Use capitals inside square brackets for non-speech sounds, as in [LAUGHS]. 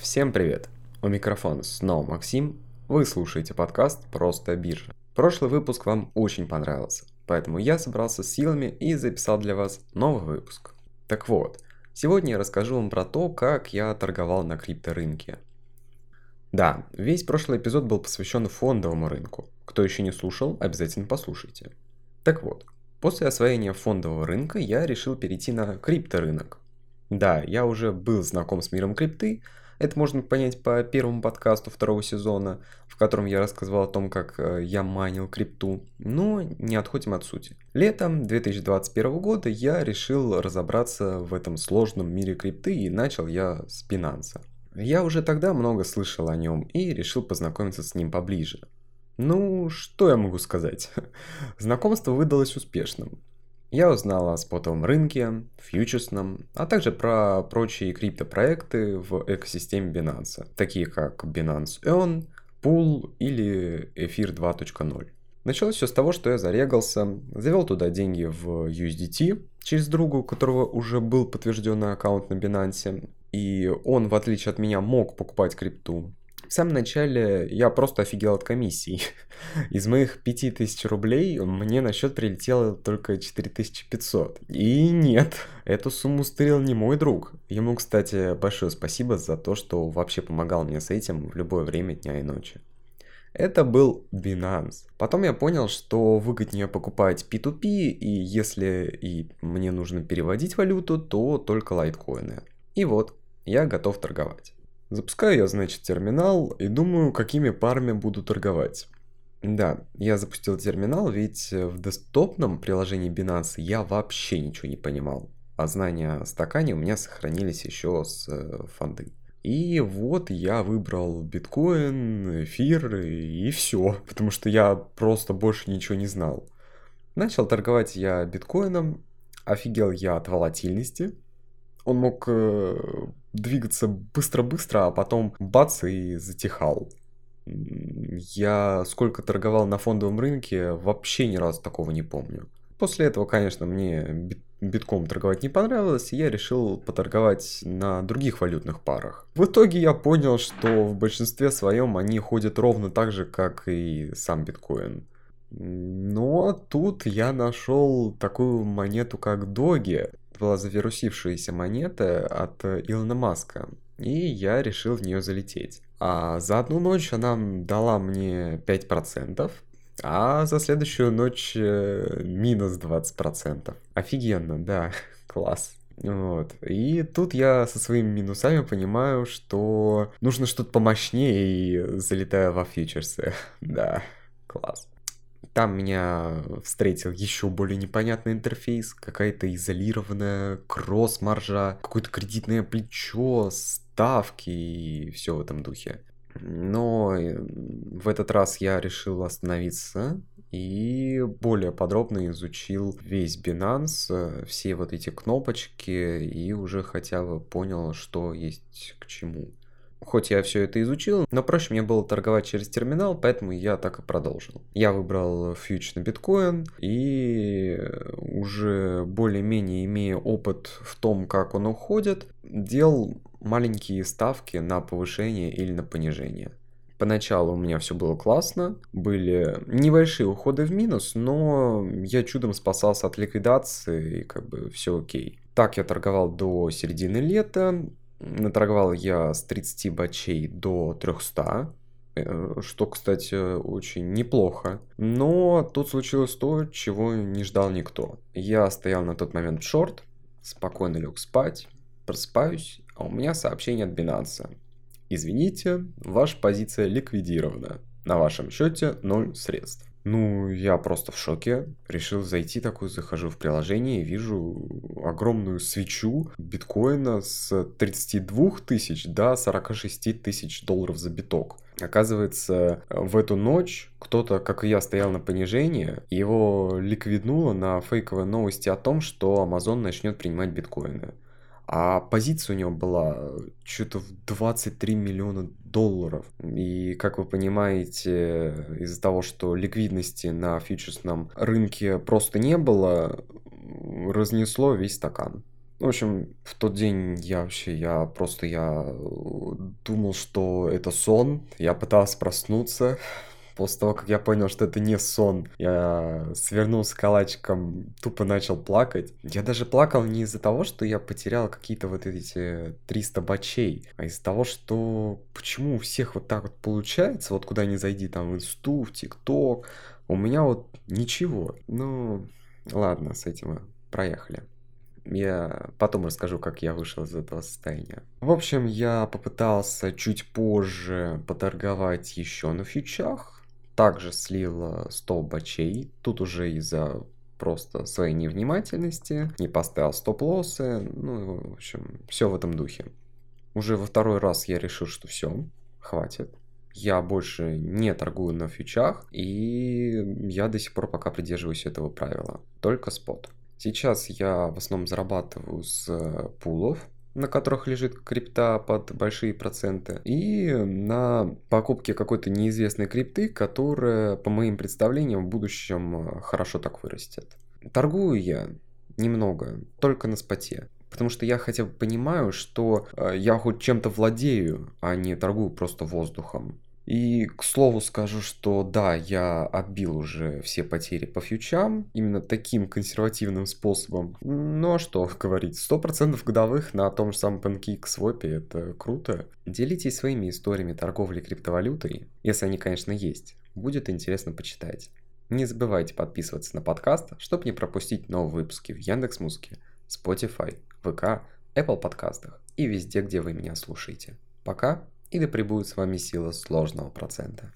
Всем привет! У микрофона снова Максим. Вы слушаете подкаст «Просто биржа». Прошлый выпуск вам очень понравился, поэтому я собрался с силами и записал для вас новый выпуск. Так вот, сегодня я расскажу вам про то, как я торговал на крипторынке. Да, весь прошлый эпизод был посвящен фондовому рынку. Кто еще не слушал, обязательно послушайте. Так вот, после освоения фондового рынка я решил перейти на крипторынок. Да, я уже был знаком с миром крипты, это можно понять по первому подкасту второго сезона, в котором я рассказывал о том, как э, я майнил крипту. Но не отходим от сути. Летом 2021 года я решил разобраться в этом сложном мире крипты и начал я с Binance. Я уже тогда много слышал о нем и решил познакомиться с ним поближе. Ну, что я могу сказать? [LAUGHS] Знакомство выдалось успешным. Я узнал о спотовом рынке, фьючерсном, а также про прочие криптопроекты в экосистеме Binance, такие как Binance Earn, Pool или Эфир 2.0. Началось все с того, что я зарегался, завел туда деньги в USDT через другу, у которого уже был подтвержденный аккаунт на Binance, и он, в отличие от меня, мог покупать крипту. В самом начале я просто офигел от комиссий. [LAUGHS] Из моих 5000 рублей мне на счет прилетело только 4500. И нет, эту сумму стырил не мой друг. Ему, кстати, большое спасибо за то, что вообще помогал мне с этим в любое время дня и ночи. Это был Binance. Потом я понял, что выгоднее покупать P2P, и если и мне нужно переводить валюту, то только лайткоины. И вот, я готов торговать. Запускаю я, значит, терминал и думаю, какими парами буду торговать. Да, я запустил терминал, ведь в десктопном приложении Binance я вообще ничего не понимал. А знания о стакане у меня сохранились еще с э, фонды. И вот я выбрал биткоин, эфир и все, потому что я просто больше ничего не знал. Начал торговать я биткоином, офигел я от волатильности, он мог э, двигаться быстро-быстро, а потом бац и затихал. Я сколько торговал на фондовом рынке, вообще ни разу такого не помню. После этого, конечно, мне бит битком торговать не понравилось, и я решил поторговать на других валютных парах. В итоге я понял, что в большинстве своем они ходят ровно так же, как и сам биткоин. Но тут я нашел такую монету, как Доги была завирусившаяся монета от Илона Маска, и я решил в нее залететь. А за одну ночь она дала мне 5%, а за следующую ночь э, минус 20%. Офигенно, да, [LAUGHS] класс. Вот. И тут я со своими минусами понимаю, что нужно что-то помощнее и залетаю во фьючерсы. [LAUGHS] да, класс. Там меня встретил еще более непонятный интерфейс, какая-то изолированная кросс-маржа, какое-то кредитное плечо, ставки и все в этом духе. Но э, в этот раз я решил остановиться и более подробно изучил весь Binance, э, все вот эти кнопочки и уже хотя бы понял, что есть к чему. Хоть я все это изучил, но проще мне было торговать через терминал, поэтому я так и продолжил. Я выбрал фьюч на биткоин и уже более-менее имея опыт в том, как он уходит, делал маленькие ставки на повышение или на понижение. Поначалу у меня все было классно, были небольшие уходы в минус, но я чудом спасался от ликвидации и как бы все окей. Так я торговал до середины лета, Наторговал я с 30 бачей до 300, э, что, кстати, очень неплохо. Но тут случилось то, чего не ждал никто. Я стоял на тот момент в шорт, спокойно лег спать, просыпаюсь, а у меня сообщение от Binance. Извините, ваша позиция ликвидирована. На вашем счете 0 средств. Ну, я просто в шоке. Решил зайти такой, захожу в приложение и вижу огромную свечу биткоина с 32 тысяч до 46 тысяч долларов за биток. Оказывается, в эту ночь кто-то, как и я, стоял на понижении, его ликвиднуло на фейковой новости о том, что Amazon начнет принимать биткоины. А позиция у него была что-то в 23 миллиона долларов. И, как вы понимаете, из-за того, что ликвидности на фьючерсном рынке просто не было, разнесло весь стакан. В общем, в тот день я вообще, я просто, я думал, что это сон. Я пытался проснуться. После того, как я понял, что это не сон, я свернулся калачиком, тупо начал плакать. Я даже плакал не из-за того, что я потерял какие-то вот эти 300 бачей, а из-за того, что почему у всех вот так вот получается, вот куда ни зайди, там в инсту, в тикток, у меня вот ничего. Ну, ладно, с этим мы проехали. Я потом расскажу, как я вышел из этого состояния. В общем, я попытался чуть позже поторговать еще на фьючах. Также слил 100 бачей. Тут уже из-за просто своей невнимательности, не поставил стоп-лоссы, ну, в общем, все в этом духе. Уже во второй раз я решил, что все, хватит. Я больше не торгую на фьючах, и я до сих пор пока придерживаюсь этого правила. Только спот. Сейчас я в основном зарабатываю с пулов, на которых лежит крипта под большие проценты, и на покупке какой-то неизвестной крипты, которая, по моим представлениям, в будущем э, хорошо так вырастет. Торгую я немного, только на споте. Потому что я хотя бы понимаю, что э, я хоть чем-то владею, а не торгую просто воздухом. И, к слову, скажу, что да, я отбил уже все потери по фьючам, именно таким консервативным способом. Ну а что [LAUGHS] говорить, 100% годовых на том же самом PancakeSwap это круто. Делитесь своими историями торговли криптовалютой, если они, конечно, есть. Будет интересно почитать. Не забывайте подписываться на подкаст, чтобы не пропустить новые выпуски в Яндекс.Музыке, Spotify, ВК, Apple подкастах и везде, где вы меня слушаете. Пока! И да пребудет с вами сила сложного процента.